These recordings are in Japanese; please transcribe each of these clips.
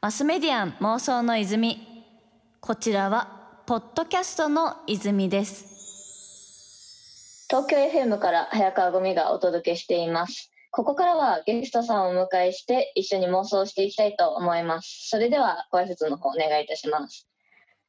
マスメディアン妄想の泉。こちらはポッドキャストの泉です。東京 FM から早川組がお届けしています。ここからはゲストさんをお迎えして一緒に妄想していきたいと思います。それではご挨拶の方お願いいたします。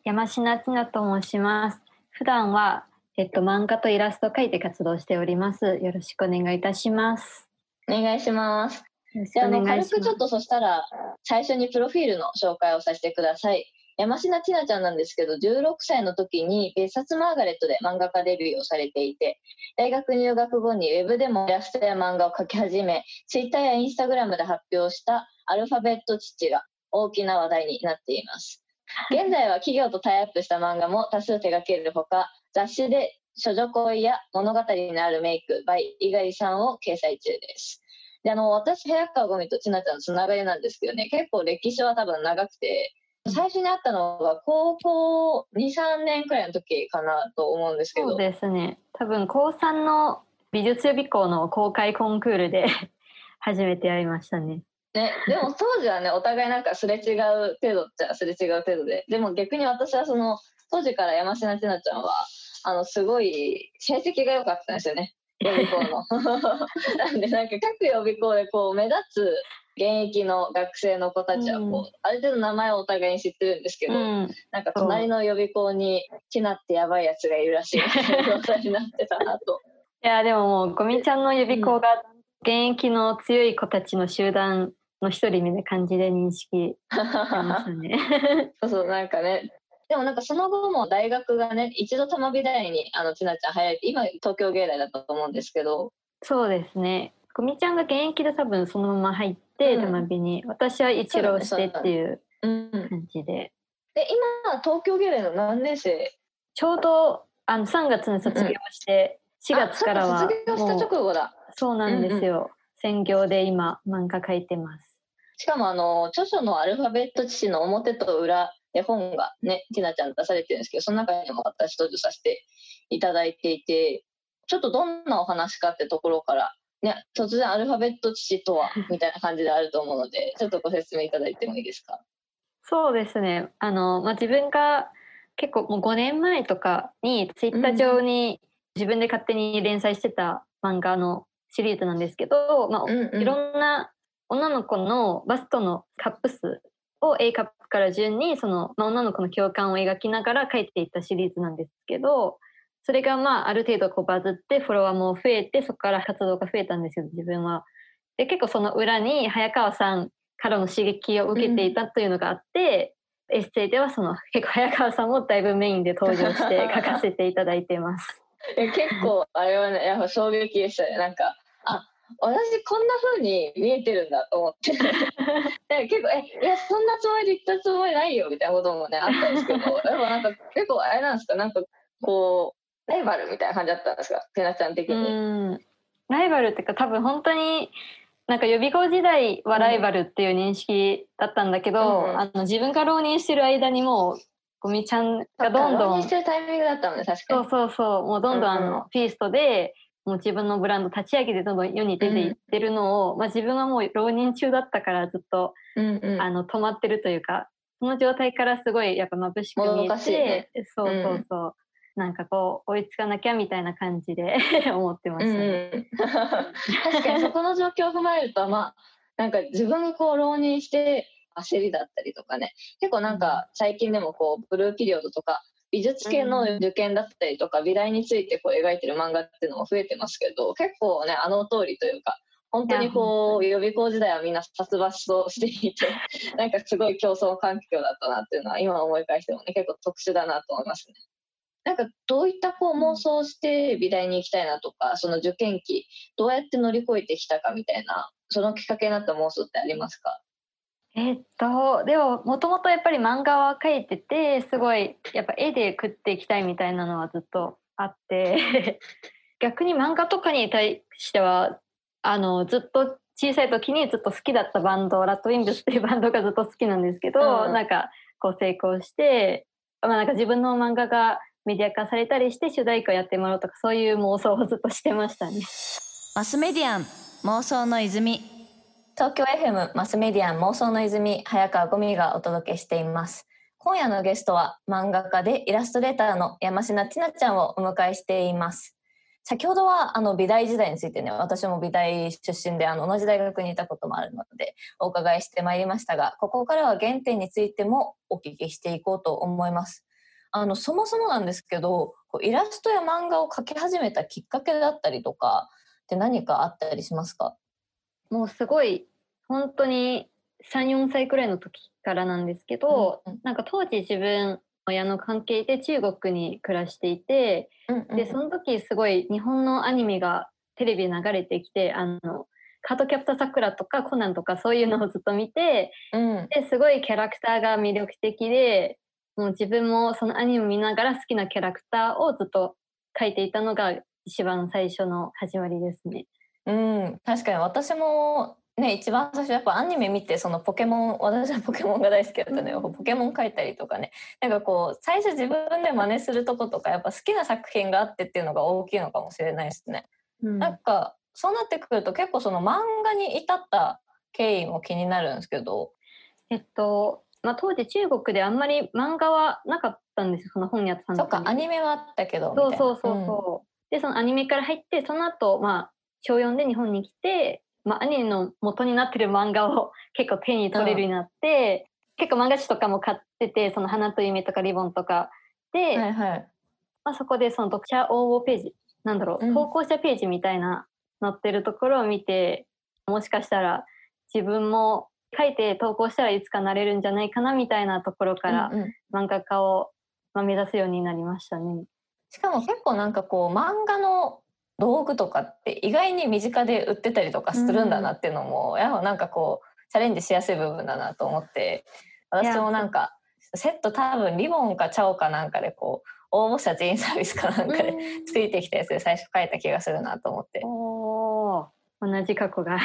山科千奈と申します。普段はえっと漫画とイラストを描いて活動しております。よろしくお願いいたします。お願いしますじゃあの軽くちょっとそしたら最初にプロフィールの紹介をさせてください。山科千奈ちゃんなんですけど16歳の時に別冊マーガレットで漫画家デビューをされていて大学入学後にウェブでもイラストや漫画を描き始めツイッターやインスタグラムで発表したアルファベット父が大きな話題になっています。現在は企業とタイアップした漫画も多数手掛けるほか雑誌で処女恋や物語になるメイク by 猪狩さんを掲載中ですであの私早川ゴミと千奈ちゃんのつながりなんですけどね結構歴史は多分長くて最初に会ったのが高校23年くらいの時かなと思うんですけど。そうですね。多分高3の美術予備校の公開コンクールで 初めて会いましたね。ね、でも当時はねお互いなんかすれ違う程度っちゃすれ違う程度で。でも逆に私はその当時から山科千奈ちゃんはあのすごい成績が良かったんですよね予備校の。なんでなんか各予備校でこう目立つ現役の学生の子たちはこう、うん、ある程度名前をお互いに知ってるんですけど、うん、なんか隣の予備校にちなってやばいやつがいるらしい状態 になってたなと。いやでももうゴミちゃんの予備校が現役の強い子たちの集団の一人みたいな感じで認識しましたね。そうそうなんかねでもなんかその後も大学がね一度玉美大にあのちなちゃん入られて今東京芸大だったと思うんですけど。そうですね。こみちゃんが現役で多分そのまま入って、玉美に。私は一浪してっていう感じで、で今東京芸大の何年生？ちょうどあの3月に卒業して、4月からは卒業した直後だ。そうなんですよ、うんうん、専業で今漫画描いてます。しかもあの著書のアルファベット父の表と裏で本がね、ティナちゃん出されてるんですけど、その中にも私登場させていただいていて、ちょっとどんなお話かってところから、ね、突然アルファベット父とは みたいな感じであると思うので、ちょっとご説明いただいてもいいですか？そうですね。あの、まあ、自分が結構もう5年前とかにツイッター上に自分で勝手に連載してた漫画のシリーズなんですけど、まあ、うんうん、いろんな女の子のバストのカップ数を A カップから順にその、まあ、女の子の共感を描きながら書いていったシリーズなんですけどそれがまあある程度こうバズってフォロワーも増えてそこから活動が増えたんですよ自分は。で結構その裏に早川さんからの刺激を受けていたというのがあって、うん、エッセイではその結構早川さんもだいぶメインで登場して 書かせていただいてます。結構あれはねやっぱ衝撃でしたねなんかあ私こんな風に見えてるんだと思って。結構えいやそんなつもりで言ったつもりないよみたいなこともねあったんですけどでもなんか結構あれなんですかなんかこうライバルみたいな感じだったんですかてなちゃん的に。ライバルってか多分本当になんか予備校時代はライバルっていう認識だったんだけど、うん、あの自分が浪人してる間にもうゴミちゃんがどんどん浪人してるタイミングだったのね確かに。そうそうそうもうどんどんあの、うんうん、フィーストでもう自分のブランド立ち上げてどんどん世に出ていってるのを、うん、まあ、自分はもう浪人中だったからずっと、うんうん、あの止まってるというかその状態からすごいやっぱ眩しく見えて、ね、そうそうそう、うん、なんかこう追いつかなきゃみたいな感じで 思ってましたね、うん、確かにそこの状況を踏まえるとまあなんか自分がこう浪人して焦りだったりとかね。結構なんか最近でもこうブルーピリオドとか美術系の受験だったりとか美大についてこう描いてる漫画っていうのも増えてますけど結構ねあの通りというか本当にこう予備校時代はみんな殺伐としていて なんかすごい競争環境だったなっていうのは今思い返してもね結構特殊だなと思いますね。なんかどういったこう妄想して美大に行きたいなとかその受験期どうやって乗り越えてきたかみたいなそのきっかけになった妄想ってありますか？えっとでももともとやっぱり漫画は描いててすごいやっぱ絵で食っていきたいみたいなのはずっとあって 逆に漫画とかに対してはあのずっと小さい時にずっと好きだったバンドラッドウィングスっていうバンドがずっと好きなんですけど、うん、なんかこう成功して、まあ、なんか自分の漫画がメディア化されたりして主題歌やってもらうとかそういう妄想をずっとしてましたね。マスメディアン妄想の泉東京 FM マスメディア妄想の泉早川ゴミがお届けしています。今夜のゲストは漫画家でイラストレーターの山科千奈ちゃんをお迎えしています。先ほどはあの美大時代についてね私も美大出身であの同じ大学にいたこともあるのでお伺いしてまいりましたがここからは原点についてもお聞きしていこうと思います。あのそもそもなんですけどイラストや漫画を描き始めたきっかけだったりとかって何かあったりしますか？もうすごい本当に34歳くらいの時からなんですけど、うんうん、なんか当時自分親の関係で中国に暮らしていて、うんうん、でその時すごい日本のアニメがテレビで流れてきてあのカートキャプターさくらとかコナンとかそういうのをずっと見て、うん、ですごいキャラクターが魅力的でもう自分もそのアニメを見ながら好きなキャラクターをずっと描いていたのが一番最初の始まりですね。うん、確かに私もね、一番最初やっぱアニメ見てそのポケモン私はポケモンが大好きだったのよ、うん、ポケモン描いたりとかねなんかこう最初自分で真似するとことかやっぱ好きな作品があってっていうのが大きいのかもしれないですね。うん、なんかそうなってくると結構その漫画に至った経緯も気になるんですけど。えっとまあ、当時中国であんまり漫画はなかったんですよその本屋さんとか。そっかアニメはあったけどそうそうそうそう。うん、でそのアニメから入ってその後まあ小4で日本に来てまあ、アニメの元になってる漫画を 結構手に取れるようになって、うん、結構漫画誌とかも買っててその花と夢とかリボンとかで、はいはい、まあ、そこでその読者応募ページなんだろう、投稿者ページみたいな載ってるところを見てもしかしたら自分も書いて投稿したらいつかなれるんじゃないかなみたいなところから漫画家を、まあ、目指すようになりましたね。しかも結構なんかこう漫画の道具とかって意外に身近で売ってたりとかするんだなっていうのも、うん、やっぱなんかこうチャレンジしやすい部分だなと思って。私もなんかセット多分リボンかチャオかなんかでこう応募者全員サービスかなんかでついてきたやつで最初書いた気がするなと思って。お同じ過去が。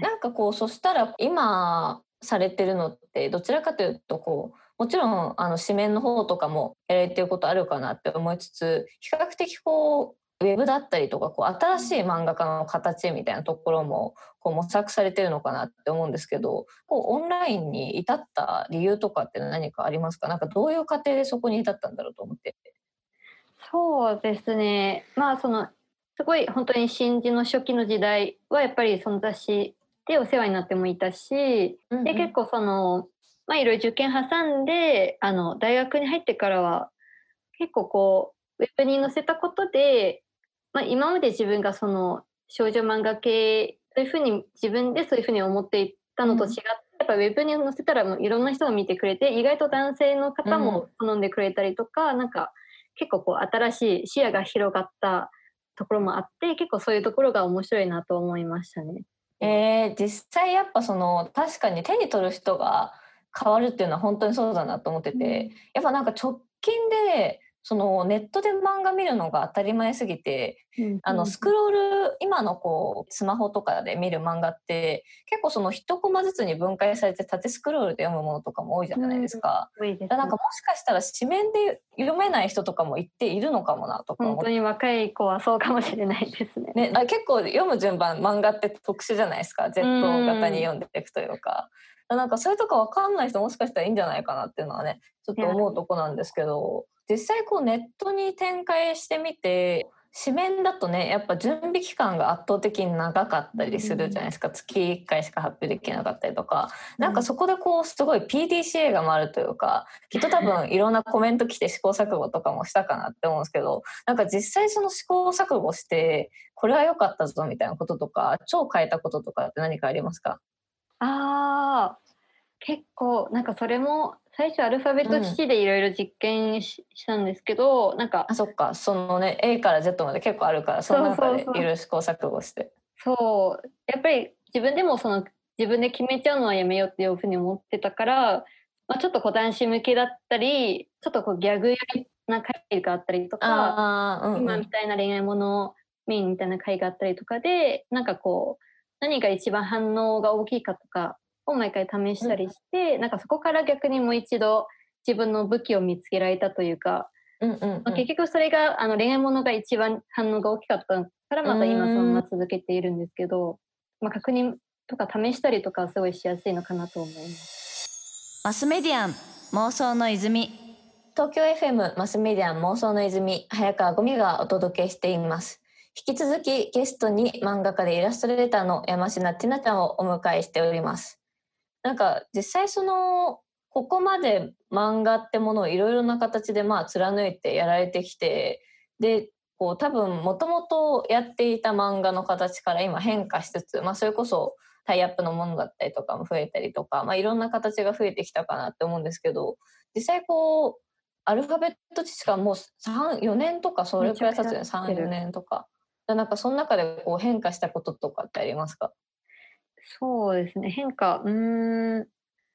なんかこうそしたら今されてるのってどちらかというとこうもちろんあの紙面の方とかもやられてることあるかなって思いつつ比較的こうウェブだったりとかこう新しい漫画家の形みたいなところもこう模索されてるのかなって思うんですけどこうオンラインに至った理由とかって何かありますか？なんかどういう過程でそこに至ったんだろうと思って。そうですね。まあそのすごい本当に新人の初期の時代はやっぱりその雑誌でお世話になってもいたし、うんうん、で結構そのまあいろいろ受験挟んであの大学に入ってからは結構こうウェブに載せたことでまあ、今まで自分がその少女漫画系というふうに自分でそういうふうに思っていたのと違って、やっぱウェブに載せたらもういろんな人が見てくれて意外と男性の方も好んでくれたりとか、うん、なんか結構こう新しい視野が広がったところもあって結構そういうところが面白いなと思いましたね。えー、実際やっぱその確かに手に取る人が変わるっていうのは本当にそうだなと思ってて、うん、やっぱなんか直近でそのネットで漫画見るのが当たり前すぎて、うん、あのスクロール今のこうスマホとかで見る漫画って結構その一コマずつに分解されて縦スクロールで読むものとかも多いじゃないですか。うん、すなんかもしかしたら紙面で読めない人とかもいっているのかもなとか本当に若い子はそうかもしれないですね。ねあ結構読む順番漫画って特殊じゃないですか Z 型に読んでいくというか。なんかそういうとこ分かんない人もしかしたらいいんじゃないかなっていうのはねちょっと思うとこなんですけど。実際こうネットに展開してみて紙面だとねやっぱ準備期間が圧倒的に長かったりするじゃないですか、うん、月1回しか発表できなかったりとか、うん、なんかそこでこうすごい PDCA が回るというかきっと多分いろんなコメント来て試行錯誤とかもしたかなって思うんですけどなんか実際その試行錯誤してこれは良かったぞみたいなこととか超変えたこととかって何かありますか？あ結構なんかそれも最初アルファベット7でいろいろ実験し,、たんですけどなんかあそっか。そのね A から Z まで結構あるからその中でいろいろ試行錯誤して。そう。やっぱり自分でもその自分で決めちゃうのはやめようっていうふうに思ってたから、まあ、ちょっとこう男子向けだったりちょっとこうギャグ寄りな回があったりとか、うんうん、今みたいな恋愛ものメインみたいな回があったりとかでなんかこう何が一番反応が大きいかとかを毎回試したりして、うん、なんかそこから逆にもう一度自分の武器を見つけられたというか、うんうんうんまあ、結局それがあの恋愛ものが一番反応が大きかったからまた今そのまま続けているんですけど、まあ、確認とか試したりとかすごいしやすいのかなと思います。マスメディアン妄想の泉東京 FM マスメディアン妄想の泉早川ゴミがお届けしています。引き続きゲストに漫画家でイラストレーターの山科ティナちゃんをお迎えしております。なんか実際そのここまで漫画ってものをいろいろな形でまあ貫いてやられてきてでこう多分もともとやっていた漫画の形から今変化しつつ、まあ、それこそタイアップのものだったりとかも増えたりとか、まあ、いろんな形が増えてきたかなって思うんですけど実際こうアルファベット知識がもう4年とかそれくらい経つよね。34年とか。なんかその中でこう変化したこととかってありますか？そうですね。変化うん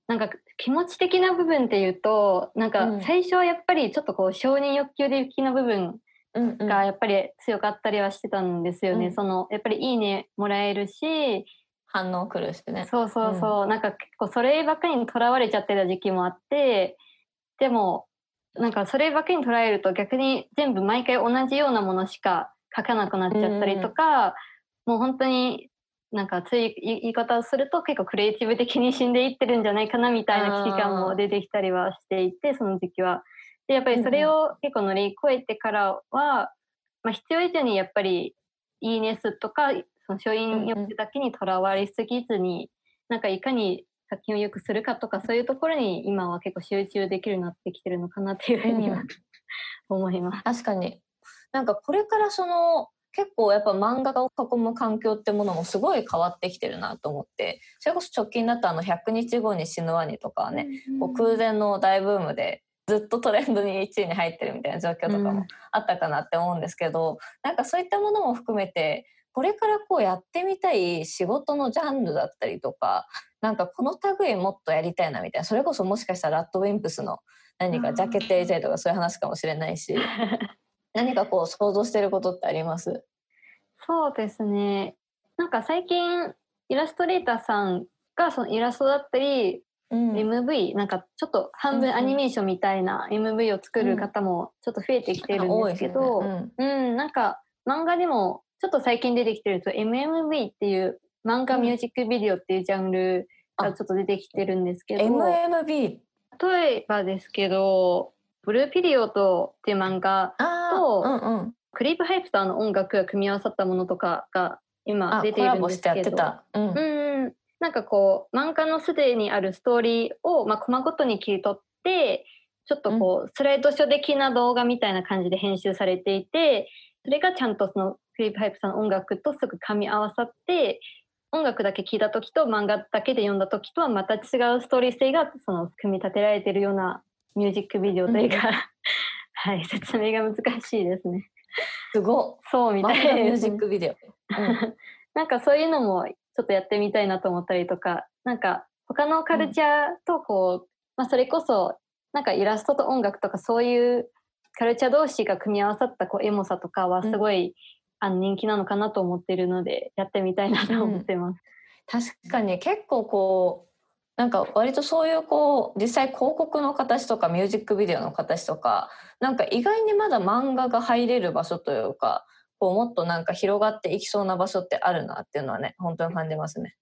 なんか気持ち的な部分っていうとなんか最初はやっぱりちょっとこう承認欲求的な部分がやっぱり強かったりはしてたんですよね、うん、そのやっぱり「いいね」もらえるし反応くるしね。そうそうそう、うん、なんか結構そればっかりにとらわれちゃってた時期もあってでもなんかそればっかりに捉えると逆に全部毎回同じようなものしか書かなくなっちゃったりとか、うん、もう本当になんかつい言い方をすると結構クリエイティブ的に死んでいってるんじゃないかなみたいな危機感も出てきたりはしていてその時期は。でやっぱりそれを結構乗り越えてからは、まあ、必要以上にやっぱりいいね数とかその書院欲だけにとらわれすぎずに、なんかいかに作品をよくするかとかそういうところに今は結構集中できるようになってきてるのかなっていうふうには、思います。確かになんかこれからその結構やっぱ漫画を囲む環境ってものもすごい変わってきてるなと思ってそれこそ直近だったあの100日後に死ぬワニとかはね、こう空前の大ブームでずっとトレンドに1位に入ってるみたいな状況とかもあったかなって思うんですけど、うん、なんかそういったものも含めてこれからこうやってみたい仕事のジャンルだったりとかなんかこの類もっとやりたいなみたいなそれこそもしかしたらラッドウィンプスの何かジャケット AJ とかそういう話かもしれないし 何かこう想像してることってあります？そうですね。なんか最近イラストレーターさんがそのイラストだったり、うん、MV なんかちょっと半分アニメーションみたいな MV を作る方もちょっと増えてきてるんですけど、うん、うん、なんか漫画でもちょっと最近出てきてると MMV っていう漫画ミュージックビデオっていうジャンルがちょっと出てきてるんですけど、MMV 例えばですけどブルーピリオドっていう漫画と、うんうん、クリープハイプターの音楽が組み合わさったものとかが今出ているんですけど、うん、うんなんかこう漫画のすでにあるストーリーを、まあ、コマごとに切り取ってちょっとこう、スライドショー的な動画みたいな感じで編集されていてそれがちゃんとそのクリープハイプさんの音楽とすぐ噛み合わさって音楽だけ聞いた時と漫画だけで読んだ時とはまた違うストーリー性がその組み立てられているようなミュージックビデオというか、うん、はい説明が難しいですね。すごそうみたいなミュージックビデオ、うん、なんかそういうのもちょっとやってみたいなと思ったりとかなんか他のカルチャーとこう、うん、まあ、それこそなんかイラストと音楽とかそういうカルチャー同士が組み合わさったこうエモさとかはすごい、うん、あの人気なのかなと思っているのでやってみたいなと思ってます。確かに結構こうなんか割とそういうこう実際広告の形とかミュージックビデオの形とかなんか意外にまだ漫画が入れる場所というかこうもっとなんか広がっていきそうな場所ってあるなっていうのはね本当に感じますね。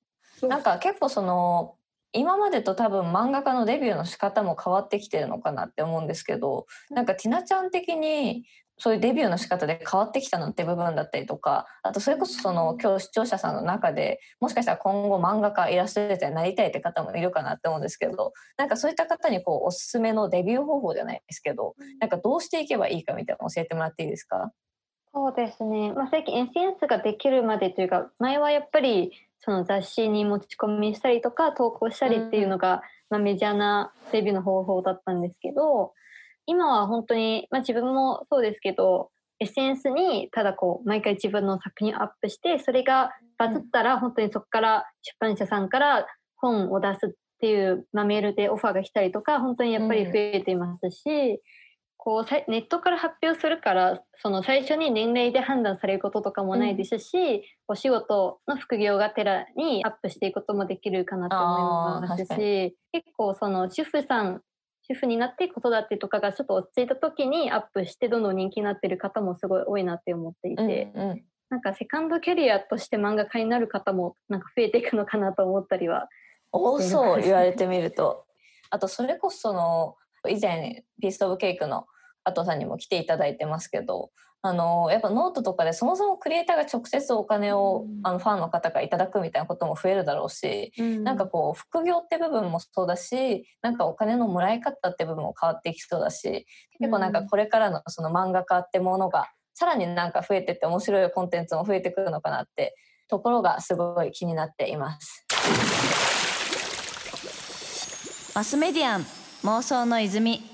なんか結構その今までと多分漫画家のデビューの仕方も変わってきてるのかなって思うんですけどなんかティナちゃん的にそういうデビューの仕方で変わってきたのって部分だったりとかあとそれこそその今日視聴者さんの中でもしかしたら今後漫画家イラストレーターになりたいって方もいるかなって思うんですけどなんかそういった方にこうおすすめのデビュー方法じゃないですけどなんかどうしていけばいいかみたいなの教えてもらっていいですか？そうですね、まあ、最近 SNS ができるまでというか前はやっぱりその雑誌に持ち込みしたりとか投稿したりっていうのが、まあ、メジャーなデビューの方法だったんですけど今は本当に、まあ、自分もそうですけど SNS にただこう毎回自分の作品をアップしてそれがバズったら本当にそこから出版社さんから本を出すっていう、まあ、メールでオファーが来たりとか本当にやっぱり増えていますし、うん、こうネットから発表するからその最初に年齢で判断されることとかもないですし、うん、お仕事の副業がてらにアップしていくこともできるかなと思いますし結構その主婦さん主婦になって子育てとかがちょっと落ち着いた時にアップしてどんどん人気になってる方もすごい多いなって思っていて、うんうん、なんかセカンドキャリアとして漫画家になる方もなんか増えていくのかなと思ったりは多そう言われてみると。あとそれこそその以前ピース・オブ・ケイクの加藤さんにも来ていただいてますけどあのやっぱノートとかでそもそもクリエイターが直接お金を、あのファンの方からいただくみたいなことも増えるだろうし、うん、なんかこう副業って部分もそうだしなんかお金のもらい方って部分も変わっていきそうだし結構なんかこれからのその漫画家ってものがさらになんか増えてって面白いコンテンツも増えてくるのかなってところがすごい気になっています。マスメディアン妄想の泉